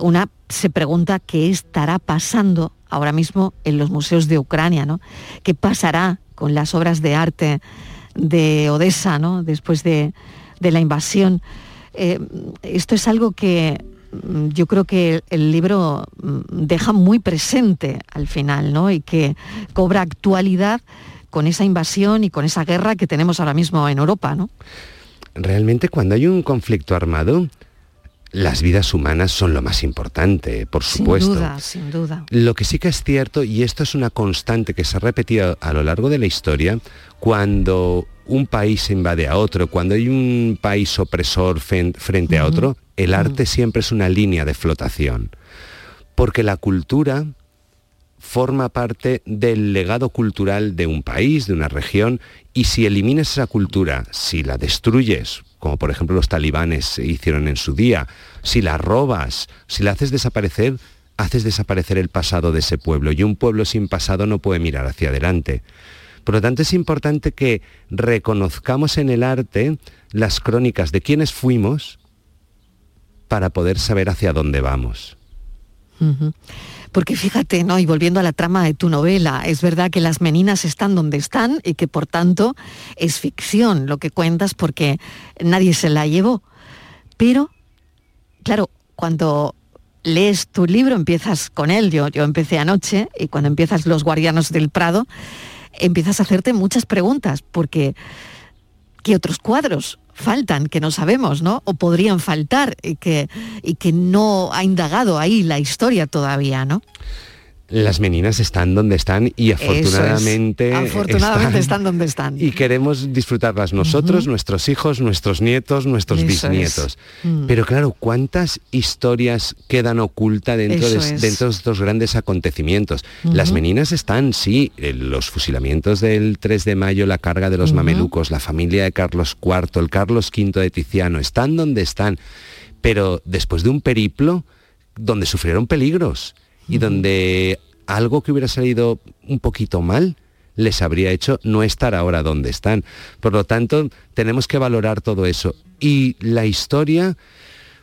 una se pregunta qué estará pasando ahora mismo en los museos de Ucrania, ¿no? ¿Qué pasará con las obras de arte de Odessa, ¿no? Después de, de la invasión. Eh, esto es algo que mm, yo creo que el, el libro mm, deja muy presente al final, ¿no? Y que cobra actualidad con esa invasión y con esa guerra que tenemos ahora mismo en Europa, ¿no? Realmente cuando hay un conflicto armado, las vidas humanas son lo más importante, por supuesto. Sin duda, sin duda. Lo que sí que es cierto, y esto es una constante que se ha repetido a lo largo de la historia, cuando un país invade a otro, cuando hay un país opresor frente a otro, el arte siempre es una línea de flotación. Porque la cultura forma parte del legado cultural de un país, de una región, y si eliminas esa cultura, si la destruyes, como por ejemplo los talibanes hicieron en su día, si la robas, si la haces desaparecer, haces desaparecer el pasado de ese pueblo, y un pueblo sin pasado no puede mirar hacia adelante. Por lo tanto, es importante que reconozcamos en el arte las crónicas de quienes fuimos para poder saber hacia dónde vamos. Porque fíjate, ¿no? Y volviendo a la trama de tu novela, es verdad que las meninas están donde están y que por tanto es ficción lo que cuentas porque nadie se la llevó. Pero, claro, cuando lees tu libro, empiezas con él, yo, yo empecé anoche, y cuando empiezas Los Guardianos del Prado, empiezas a hacerte muchas preguntas, porque ¿qué otros cuadros faltan que no sabemos, ¿no? O podrían faltar y que, y que no ha indagado ahí la historia todavía, ¿no? Las meninas están donde están y es. afortunadamente, Afortunadamente están donde están. y queremos disfrutarlas nosotros, nuestros hijos, nuestros nietos, nuestros Eso bisnietos. Mm. Pero claro, ¿cuántas historias quedan ocultas dentro de, dentro estos grandes acontecimientos? Las meninas están, sí, eh, los fusilamientos del 3 de mayo, la carga de los mamelucos, la familia de Carlos IV, el Carlos V de Tiziano, están donde están. Pero después de un periplo donde sufrieron peligros y donde algo que hubiera salido un poquito mal les habría hecho no estar ahora donde están. Por lo tanto, tenemos que valorar todo eso. Y la historia,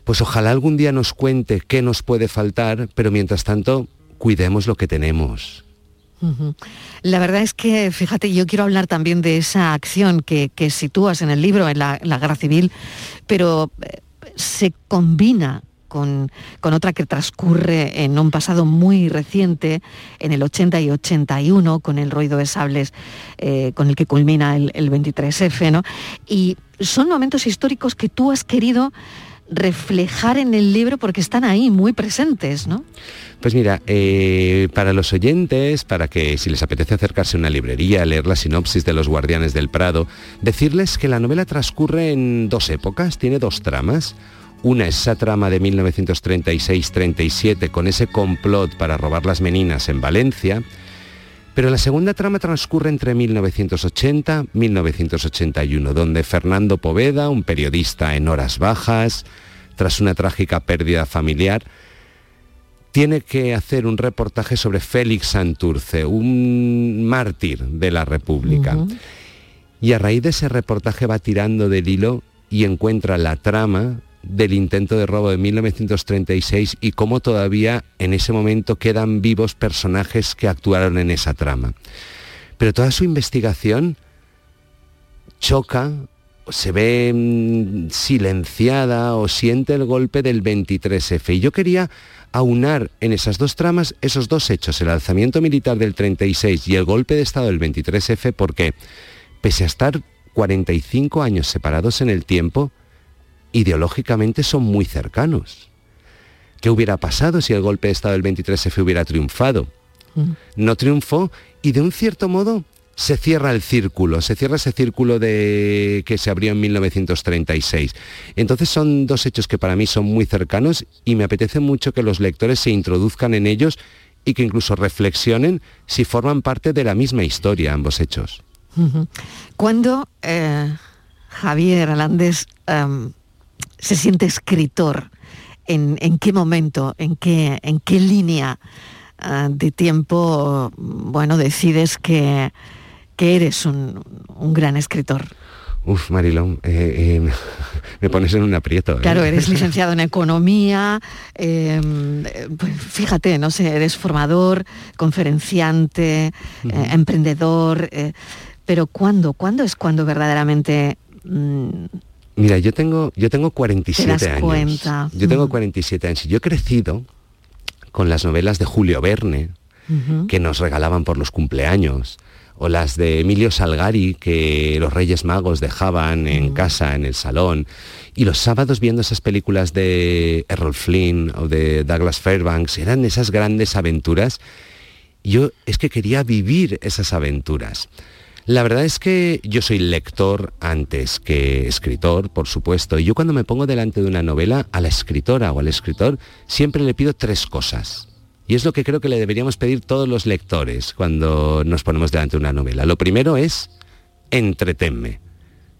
pues ojalá algún día nos cuente qué nos puede faltar, pero mientras tanto, cuidemos lo que tenemos. La verdad es que, fíjate, yo quiero hablar también de esa acción que, que sitúas en el libro, en la, la guerra civil, pero eh, se combina con, con otra que transcurre en un pasado muy reciente, en el 80 y 81, con el ruido de sables eh, con el que culmina el, el 23F, ¿no? Y son momentos históricos que tú has querido reflejar en el libro porque están ahí muy presentes, ¿no? Pues mira, eh, para los oyentes, para que si les apetece acercarse a una librería, leer la sinopsis de Los Guardianes del Prado, decirles que la novela transcurre en dos épocas, tiene dos tramas. Una es esa trama de 1936-37 con ese complot para robar las meninas en Valencia, pero la segunda trama transcurre entre 1980 y 1981, donde Fernando Poveda, un periodista en horas bajas, tras una trágica pérdida familiar, tiene que hacer un reportaje sobre Félix Santurce, un mártir de la República. Y a raíz de ese reportaje va tirando del hilo y encuentra la trama del intento de robo de 1936 y cómo todavía en ese momento quedan vivos personajes que actuaron en esa trama. Pero toda su investigación choca, se ve mm, silenciada o siente el golpe del 23F. Y yo quería aunar en esas dos tramas esos dos hechos, el alzamiento militar del 36 y el golpe de Estado del 23F, porque pese a estar 45 años separados en el tiempo, ideológicamente son muy cercanos. ¿Qué hubiera pasado si el golpe de Estado del 23F hubiera triunfado? No triunfó y de un cierto modo se cierra el círculo, se cierra ese círculo de que se abrió en 1936. Entonces son dos hechos que para mí son muy cercanos y me apetece mucho que los lectores se introduzcan en ellos y que incluso reflexionen si forman parte de la misma historia ambos hechos. Ujú. ¿Cuándo eh, Javier Alandés em, se siente escritor? ¿En, en qué momento? ¿En qué, en qué línea eh, de tiempo, bueno, decides que, que eres un, un gran escritor? Uf, Marilón, eh, eh, me pones en un aprieto. ¿eh? Claro, eres licenciado en economía, eh, pues fíjate, no sé, eres formador, conferenciante, emprendedor, pero ¿cuándo? ¿Cuándo es cuando verdaderamente mm, Mira, yo tengo, yo tengo 47 Te das años. cuenta. Yo tengo Mm. 47 años y yo he crecido con las novelas de Julio Verne, que nos regalaban por los cumpleaños, o las de Emilio Salgari que los Reyes Magos dejaban en casa, en el salón, y los sábados viendo esas películas de Errol Flynn o de Douglas Fairbanks, eran esas grandes aventuras. Yo es que quería vivir esas aventuras. La verdad es que yo soy lector antes que escritor, por supuesto, y yo cuando me pongo delante de una novela, a la escritora o al escritor siempre le pido tres cosas. Y es lo que creo que le deberíamos pedir todos los lectores cuando nos ponemos delante de una novela. Lo primero es entretenme.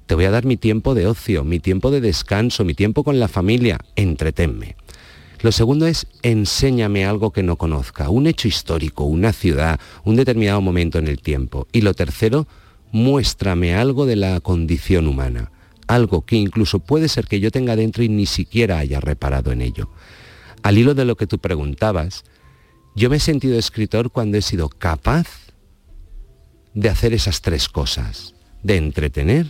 Te voy a dar mi tiempo de ocio, mi tiempo de descanso, mi tiempo con la familia. Entretenme. Lo segundo es enséñame algo que no conozca, un hecho histórico, una ciudad, un determinado momento en el tiempo. Y lo tercero, muéstrame algo de la condición humana, algo que incluso puede ser que yo tenga dentro y ni siquiera haya reparado en ello. Al hilo de lo que tú preguntabas, yo me he sentido escritor cuando he sido capaz de hacer esas tres cosas, de entretener,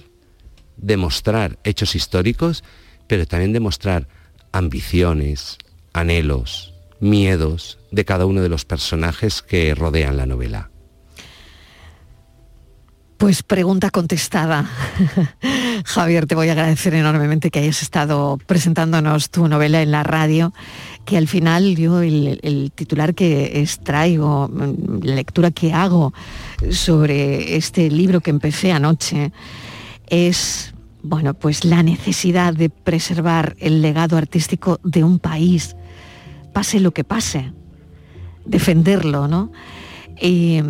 de mostrar hechos históricos, pero también de mostrar ambiciones, anhelos, miedos de cada uno de los personajes que rodean la novela. Pues pregunta contestada. Javier, te voy a agradecer enormemente que hayas estado presentándonos tu novela en la radio, que al final yo el, titular que extraigo, la lectura que hago sobre este libro que empecé anoche, es bueno, pues la necesidad de preservar el legado artístico de un país, pase lo que pase, defenderlo, ¿no? Y,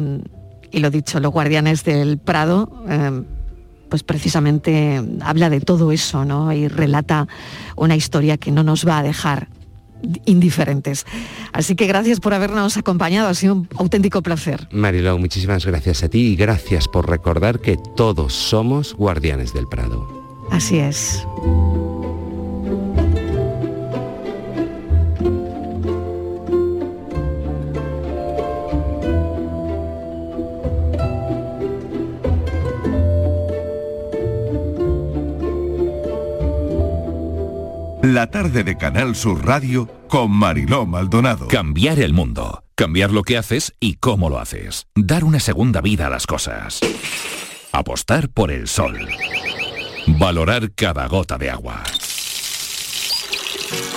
y lo dicho, los guardianes del Prado, eh, pues precisamente habla de todo eso, ¿no? Y relata una historia que no nos va a dejar indiferentes. Así que gracias por habernos acompañado, ha sido un auténtico placer. Mariló, muchísimas gracias a ti y gracias por recordar que todos somos guardianes del Prado. Así es. La tarde de Canal Sur Radio con Mariló Maldonado. Cambiar el mundo. Cambiar lo que haces y cómo lo haces. Dar una segunda vida a las cosas. Apostar por el sol. Valorar cada gota de agua.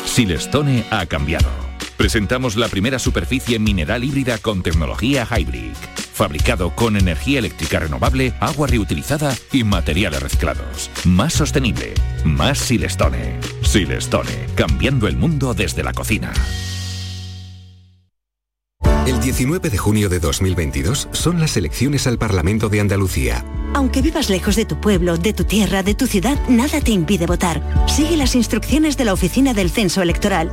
Silestone ha cambiado. Presentamos la primera superficie mineral híbrida con tecnología Hybrid. Fabricado con energía eléctrica renovable, agua reutilizada y materiales reciclados. Más sostenible. Más Silestone. Silestone. Cambiando el mundo desde la cocina. El 19 de junio de 2022 son las elecciones al Parlamento de Andalucía. Aunque vivas lejos de tu pueblo, de tu tierra, de tu ciudad, nada te impide votar. Sigue las instrucciones de la Oficina del Censo Electoral.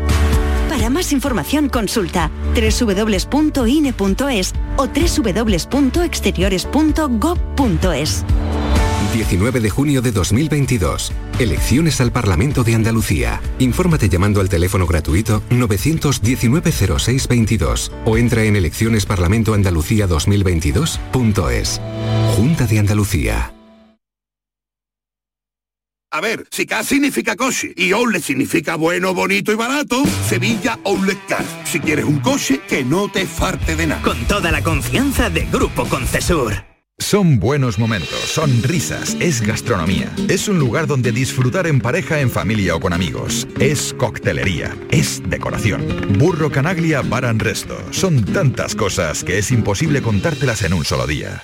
Para más información consulta www.ine.es o www.exteriores.gov.es. 19 de junio de 2022. Elecciones al Parlamento de Andalucía. Infórmate llamando al teléfono gratuito 919-0622 o entra en eleccionesparlamentoandalucía2022.es. Junta de Andalucía. A ver, si K significa coche y outlet significa bueno, bonito y barato, Sevilla Outlet Car. Si quieres un coche, que no te farte de nada. Con toda la confianza de Grupo Concesur. Son buenos momentos, son risas, es gastronomía. Es un lugar donde disfrutar en pareja, en familia o con amigos. Es coctelería, es decoración. Burro Canaglia Bar and Resto. Son tantas cosas que es imposible contártelas en un solo día.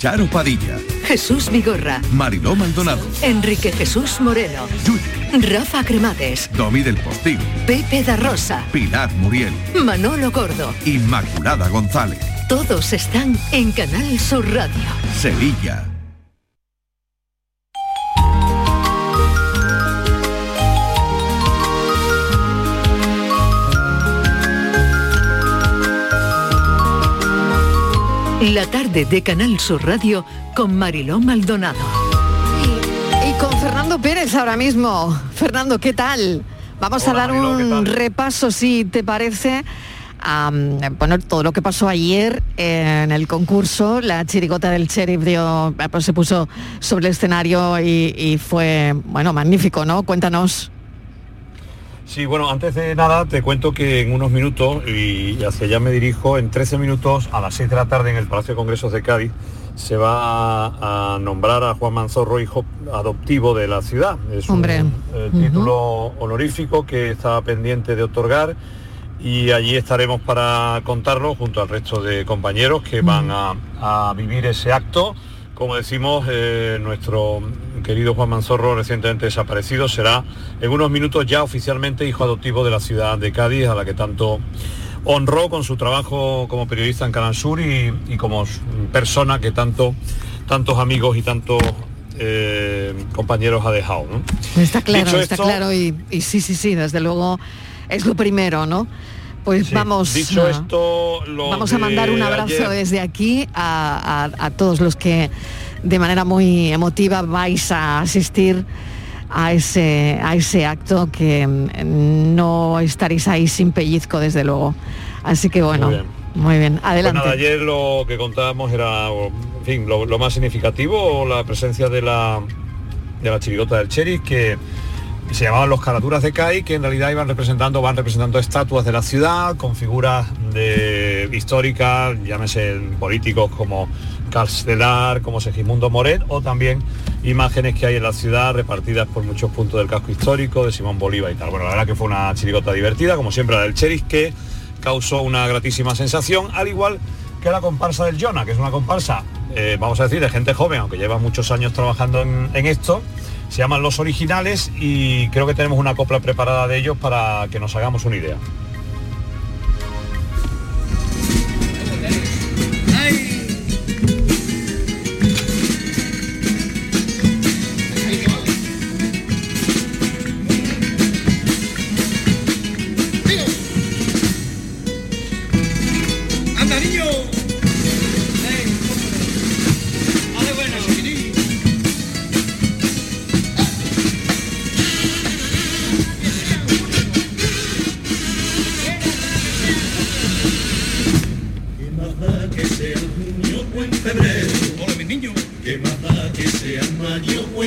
Charo Padilla, Jesús Vigorra, Mariló Maldonado, Enrique Jesús Moreno, Rafa Cremades, Domi del Postigo, Pepe da Rosa, Pilar Muriel, Manolo Gordo. Inmaculada González, Todos están en Canal Sur Radio. Sevilla. La tarde de Canal Sur Radio con Mariló Maldonado. Y con Fernando Pérez ahora mismo. Fernando, ¿qué tal? Vamos a dar un repaso, si te parece, a mm, bueno, todo lo que pasó ayer en el concurso. La chirigota del sheriff dio, eh, pues, se puso sobre el escenario y, y fue, bueno, magnífico, ¿no? Cuéntanos. Sí, bueno, antes de nada te cuento que en unos minutos, y hacia allá me dirijo, en 13 minutos a las 6 de la tarde en el Palacio de Congresos de Cádiz, se va a, a nombrar a Juan Manzorro hijo adoptivo de la ciudad. Es Hombre. un eh, título honorífico que está pendiente de otorgar y allí estaremos para contarlo junto al resto de compañeros que van a, a vivir ese acto. Como decimos, eh, nuestro querido Juan Manzorro, recientemente desaparecido, será en unos minutos ya oficialmente hijo adoptivo de la ciudad de Cádiz, a la que tanto honró con su trabajo como periodista en Canal Sur y, y como persona que tanto, tantos amigos y tantos eh, compañeros ha dejado. ¿no? Está claro, Dicho está esto- claro y, y sí, sí, sí, desde luego es lo primero, ¿no? Pues Sí, vamos, Dicho a- esto, lo vamos a mandar un abrazo ayer- desde aquí a, a- a todos los que de manera muy emotiva vais a asistir a ese, a ese acto que mm, no estaréis ahí sin pellizco, desde luego. Así que bueno, Muy bien. muy bien, Pues adelante. nada, ayer lo que contábamos era, en fin, lo, lo más significativo, la presencia de la, de la chirigota del Cheris, que se llamaban los caraturas de CAI, que en realidad iban representando, van representando estatuas de la ciudad, con figuras de, históricas, llámese políticos como Castelar, como Segismundo Moret, o también imágenes que hay en la ciudad repartidas por muchos puntos del casco histórico, de Simón Bolívar y tal. Bueno, la verdad que fue una chirigota divertida, como siempre la del Cheris, que causó una gratísima sensación, al igual que la comparsa del Jonah, que es una comparsa, eh, vamos a decir, de gente joven, aunque lleva muchos años trabajando en esto. Se llaman Los Originales y creo que tenemos una copla preparada de ellos para que nos hagamos una idea.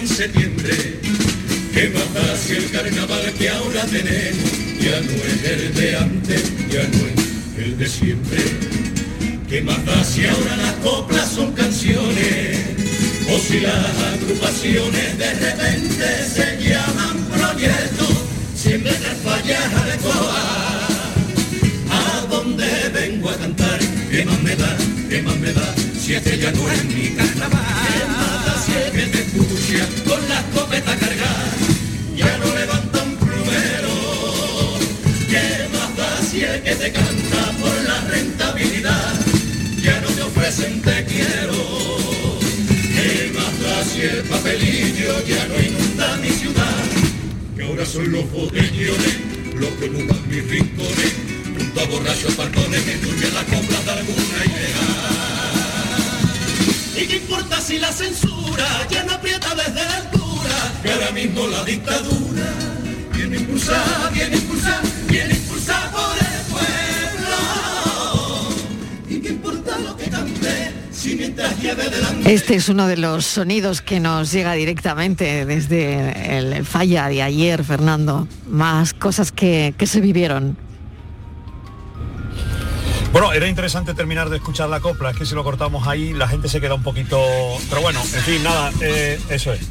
Septiembre. ¿Qué más da si el carnaval que ahora tenemos ya no es el de antes, ya no es el de siempre? ¿Qué más si ahora las coplas son canciones? O si las agrupaciones de repente se llaman proyectos, siempre tras fallas de coa. ¿A dónde vengo a cantar? ¿Qué más me da? ¿Qué más me da? Si este ya no es mi carnaval. ¿Qué más da si el que te escucha con la escopeta cargada ya no levanta un plumero? ¿Qué más da si el que te canta por la rentabilidad ya no te ofrecen te quiero? ¿Qué más da si el papelillo ya no inunda mi ciudad? Que ahora son los botellones los que ocupan mis rincones junto a borrachos balcones que turbian las compras de alguna idea. ¿Y qué importa si la censura Este es uno de los sonidos que nos llega directamente desde el falla de ayer, Fernando. Más cosas que se vivieron. Bueno, era interesante terminar de escuchar la copla, es que si lo cortamos ahí la gente se queda un poquito... Pero bueno, en fin, nada, eh, eso es.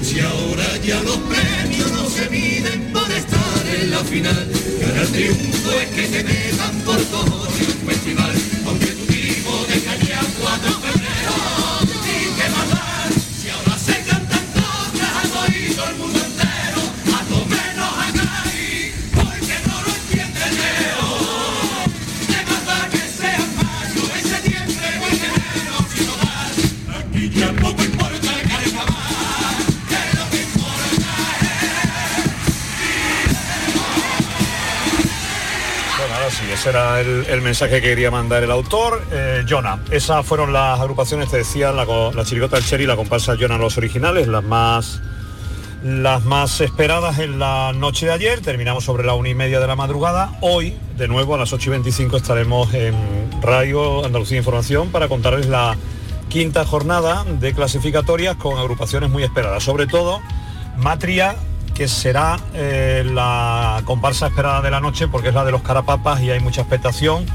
Si ahora ya los premios no se miden por estar en la final, el triunfo es que te metan por cojones un festival, el, mensaje que quería mandar el autor. Eh, Jonah, esas fueron las agrupaciones, te decía, la, la chirigota del Cherry y la comparsa Jonah, los originales, las más las más esperadas en la noche de ayer. Terminamos sobre la una y media de la madrugada. Hoy, de nuevo, a las 8 y 25 estaremos en Radio Andalucía Información para contarles la quinta jornada de clasificatorias con agrupaciones muy esperadas. Sobre todo, Matria, que será eh, la comparsa esperada de la noche porque es la de los carapapas y hay mucha expectación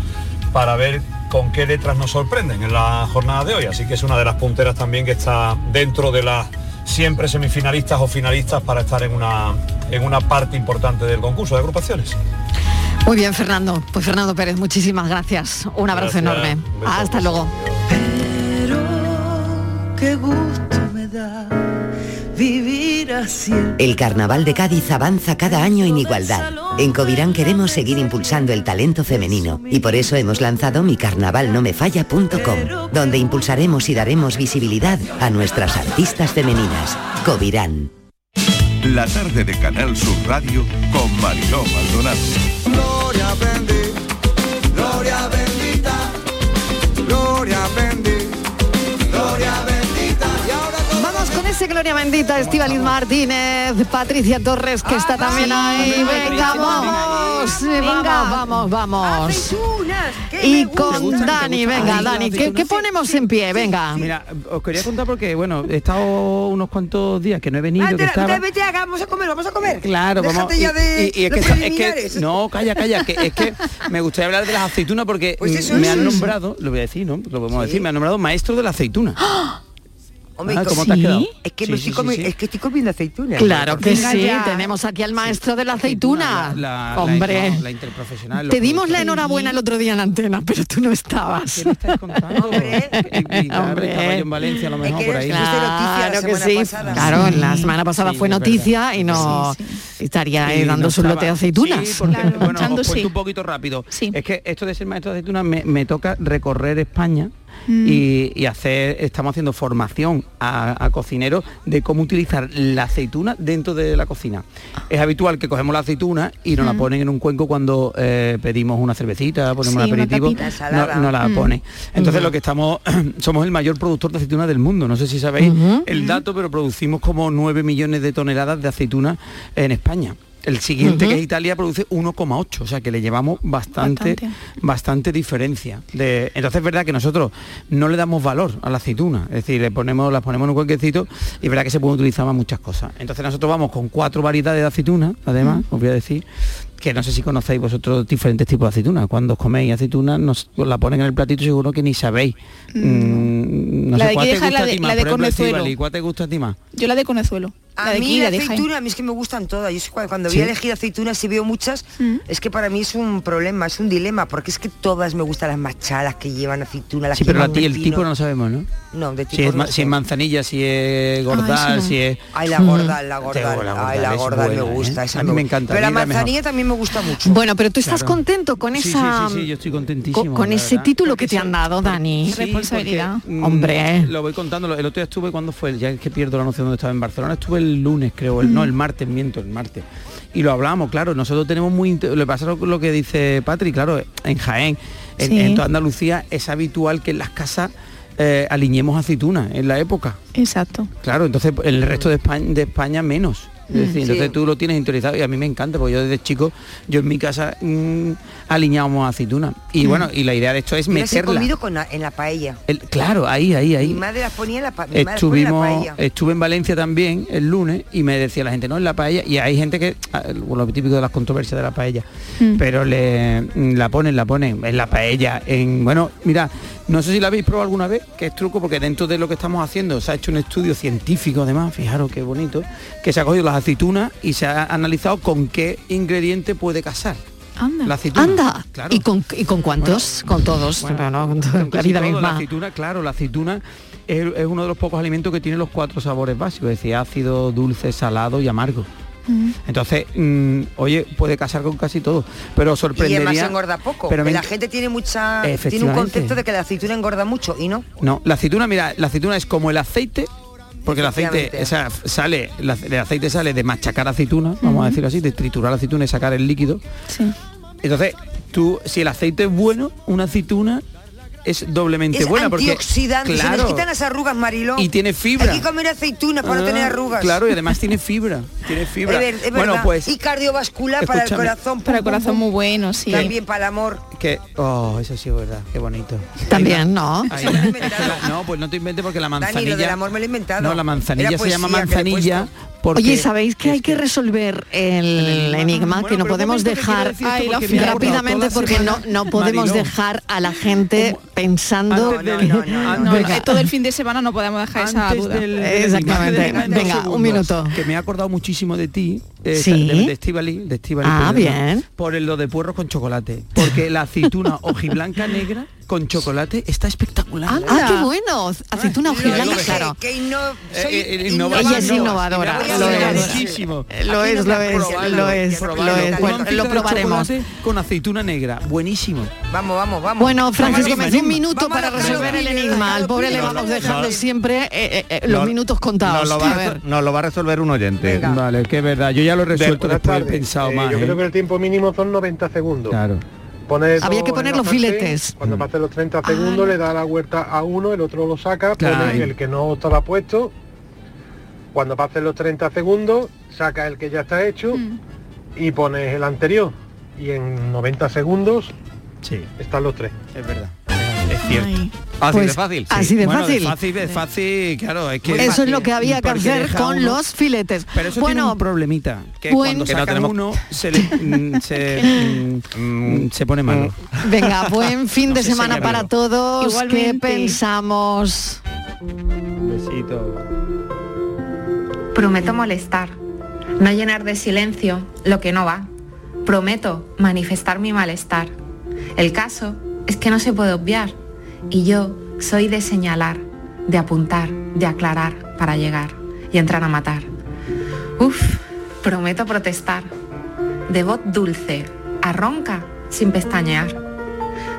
para ver con qué letras nos sorprenden en la jornada de hoy. Así que es una de las punteras también que está dentro de las siempre semifinalistas o finalistas para estar en una, en una parte importante del concurso de agrupaciones. Muy bien, Fernando. Pues Fernando Pérez, muchísimas gracias. Un abrazo Gracias. enorme. Hasta luego. Qué gusto me da vivir así. El Carnaval de Cádiz avanza cada año en igualdad. En Covirán queremos seguir impulsando el talento femenino y por eso hemos lanzado micarnavalnomefalla.com, donde impulsaremos y daremos visibilidad a nuestras artistas femeninas. Covirán. La tarde de Canal Sur Radio con Mariló Maldonado. Gloria bendita, Gloria Bendita, Estivaliz Martínez, Patricia Torres, que está también ahí. Venga, vamos, vamos, vamos, vamos. Y con Dani, venga, Dani, ¿qué, qué ponemos en pie? Venga. Mira, os quería contar porque, bueno, he estado unos cuantos días que no he venido, que estaba... vete, vete, vamos a comer, vamos a comer. Claro, Déjate vamos. ya de y, y es, que, es que no, calla, calla, que es que me gustaría hablar de las aceitunas porque Pues eso, me eso, han eso. nombrado, lo voy a decir, ¿no? Lo podemos decir, me han nombrado maestro de la aceituna. Hombre, Ah, ¿cómo ¿cómo te has quedado? Es que, Sí, me sí, estoy sí, comi- sí. es que estoy comiendo aceitunas. Claro que Venga sí, ya. tenemos aquí al maestro de la aceituna. La- la- Hombre, no, la interprofesional. te dimos la enhorabuena el otro día en la antena, pero tú no estabas. Y, y claro, Hombre. yo en Valencia a lo mejor por ahí. Claro que sí. pasada. Claro, Sí. la semana pasada Sí, fue noticia y no estaría Y dando no su lote de aceitunas. Sí, porque, Claro, bueno, os sí. un poquito rápido. Es que esto de ser maestro de aceitunas me, me toca recorrer España Mm. y, y hacer, estamos haciendo formación a, a cocineros de cómo utilizar la aceituna dentro de la cocina. Es habitual que cogemos la aceituna y nos la Mm. ponen en un cuenco cuando eh, pedimos una cervecita, ponemos Sí, un aperitivo, no, la Mm. pone. Entonces Ujú. lo que estamos, somos el mayor productor de aceituna del mundo. No sé si sabéis el dato, pero producimos como 9 millones de toneladas de aceitunas en España. El siguiente que es Italia produce 1,8, o sea que le llevamos bastante, bastante, diferencia. De, entonces es verdad que nosotros no le damos valor a la aceituna, es decir, le ponemos, las ponemos en un cuenquecito y es verdad que se pueden utilizar para muchas cosas. Entonces nosotros vamos con cuatro variedades de aceituna, además, os voy a decir, que no sé si conocéis vosotros diferentes tipos de aceituna. Cuando os coméis aceituna, nos os la ponen en el platito y seguro que ni sabéis. Mm, no La sé de cuál aquí te deja gusta la a de- ti más, la de ejemplo, ¿cuál te gusta a ti más? Yo la de Conezuelo. A La de mí aquí, la de aceituna, a mí es que me gustan todas. Yo es que cuando ¿Sí? voy a elegir aceitunas, si veo muchas, es que para mí es un problema, es un dilema, porque es que todas me gustan las machalas que llevan aceituna, las Sí, que pero a llevan ti el tipo no sabemos, ¿no? No, de Si tipo es, no ma- sé. si es manzanilla, si es gordal, no. si es... Ay, la gorda, la Te- gorda, ay, la gorda me ¿eh? gusta. esa A mí me gusta. encanta. Pero la manzanilla también me gusta mucho. Bueno, pero tú estás Claro. contento con Sí, esa sí, sí, yo estoy con, contentísimo. con ese título que te han dado, Dani. Porque, mm, Hombre. Lo voy contando. El otro día estuve cuando fue, ya es que pierdo la noción de dónde estaba en Barcelona, estuve el lunes, creo, el, no, el martes, miento, el martes. Y lo hablamos, claro, nosotros tenemos muy... Le pasa lo, lo que dice Patri, claro, en Jaén, en, toda Andalucía es habitual que en las casas eh, aliñemos aceitunas en la época. Exacto. Claro, entonces en el resto de España, de España menos. Es decir, sí. entonces tú lo tienes interiorizado y a mí me encanta, porque yo desde chico, yo en mi casa mm, aliñábamos aceitunas. Y Mm. bueno, y la idea de esto es las he meterla. comido con la- en la paella. El- claro, ahí, ahí, ahí. Mi madre las ponía en la, pa mi madre las pone en la Estuvimos, paella. estuve en Valencia también el lunes y me decía la gente, no, en la paella, y hay gente que, ah, lo típico de las controversias de la paella, Mm. pero le mm, la ponen, la ponen en la paella, en, bueno, mira, no sé si la habéis probado alguna vez, que es truco, porque dentro de lo que estamos haciendo se ha hecho un estudio científico además, fijaros qué bonito, que se ha cogido las aceitunas y se ha analizado con qué ingrediente puede casar. Anda. La aceituna. Anda. Claro. ¿Y con, y con cuántos? con todos. Bueno, pero no, con to- con la vida todo, La misma. aceituna, claro, la aceituna es, es uno de los pocos alimentos que tiene los cuatro sabores básicos, es decir, ácido, dulce, salado y amargo. Entonces, mm, oye, puede casar con casi todo, pero Y sorprendería. además engorda poco. pero la gente tiene mucha tiene un concepto de que la aceituna engorda mucho y no. No, la aceituna, mira, la aceituna es como el aceite, porque el aceite sea, sale, la- el aceite sale de machacar aceituna, vamos a decirlo así, de triturar la aceituna y sacar el líquido. Sí. Entonces, tú, si el aceite es bueno, una aceituna es doblemente Es buena porque se claro, quitan las arrugas, Mariló. y tiene fibra. Hay que comer aceitunas para no Ah, tener arrugas. Claro, y además tiene fibra, tiene fibra. Es, ver- es bueno, verdad. pues y cardiovascular para el corazón. Para el corazón muy bueno, sí. También para el amor. que oh, eso sí es verdad, qué bonito. También, ¿no? No, pues no te inventes porque la manzanilla Dani, lo del amor me lo he inventado. No, la manzanilla Era se llama manzanilla. Porque Oye, ¿sabéis que hay que resolver el, enigma? que no podemos dejar Ay, final. rápidamente porque no, no podemos Mariló. dejar a la gente pensando Antes del- que- no, no, No, Venga. todo el fin de semana no podemos dejar esa Antes duda. del- del Exactamente. enigma, dos Venga, un minuto. Que me he acordado muchísimo de ti, eh, Sí. de, de Estíbaliz, de Estíbaliz, Ah, bien. Por el, lo de puerros con chocolate. Porque la aceituna hojiblanca negra con chocolate está espectacular. Ah, ah, qué bueno. Aceituna hojiblanca, lo dejé. claro. Que inno- Eh, soy eh, innovadora. Ella es innovadora, lo es. Eh, Lo es, lo es, probarlo, lo es, probarlo, lo es. probarlo. Bueno, Confite lo de probaremos. Con aceituna negra, buenísimo. Vamos, vamos, vamos. Bueno, Francisco Gómez, un minuto Vamos para resolver el enigma. Al pobre le vamos dejando siempre eh, eh, eh, los minutos contados. Nos lo, va a, resolver un oyente. Vale, que es verdad. Yo ya lo resuelto después he tardes. pensado Eh, más. Yo ¿eh? creo que el tiempo mínimo son 90 segundos. Claro. Pones Había que poner los filetes. Cuando pasen los 30 segundos le da la vuelta a uno, el otro lo saca, Claro. pone el que no estaba puesto. Cuando pasen los 30 segundos, saca el que ya está hecho y pones el anterior. Y en 90 segundos Sí, están los tres. es verdad. Es cierto. Ay. Así Pues, de fácil. así de Bueno, fácil. De fácil, de fácil, claro, es que Eso es lo que había que hacer con uno- los filetes. Pero eso tiene bueno, un problemita, que buen- cuando Que no tenemos- uno se, le, mm, se, mm, se pone malo. venga, buen fin No de semana para todos. ¿Qué Igualmente. pensamos? Un besito. Prometo molestar, no llenar de silencio lo que no va. Prometo manifestar mi malestar. El caso es que no se puede obviar y yo soy de señalar, de apuntar, de aclarar para llegar y entrar a matar. Uf, prometo protestar, de voz dulce, a ronca, sin pestañear.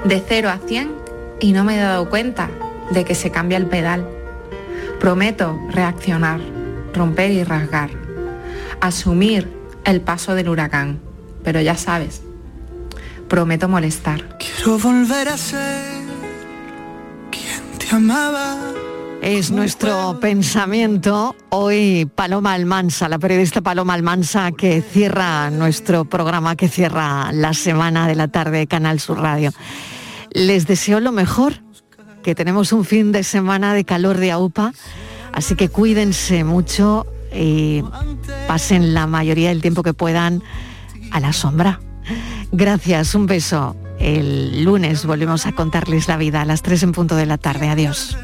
De 0 a 100 y no me he dado cuenta de que se cambia el pedal. Prometo reaccionar, romper y rasgar. Asumir el paso del huracán. Pero ya sabes, prometo molestar. Quiero volver a ser Es nuestro pensamiento. Hoy Paloma Almansa, la periodista Paloma Almansa que cierra nuestro programa, que cierra la semana de la tarde de Canal Sur Radio. Les deseo lo mejor, que tenemos un fin de semana de calor de AUPA, así que cuídense mucho y pasen la mayoría del tiempo que puedan a la sombra. Gracias, un beso. El lunes volvemos a contarles la vida a las 3 en punto de la tarde. Adiós.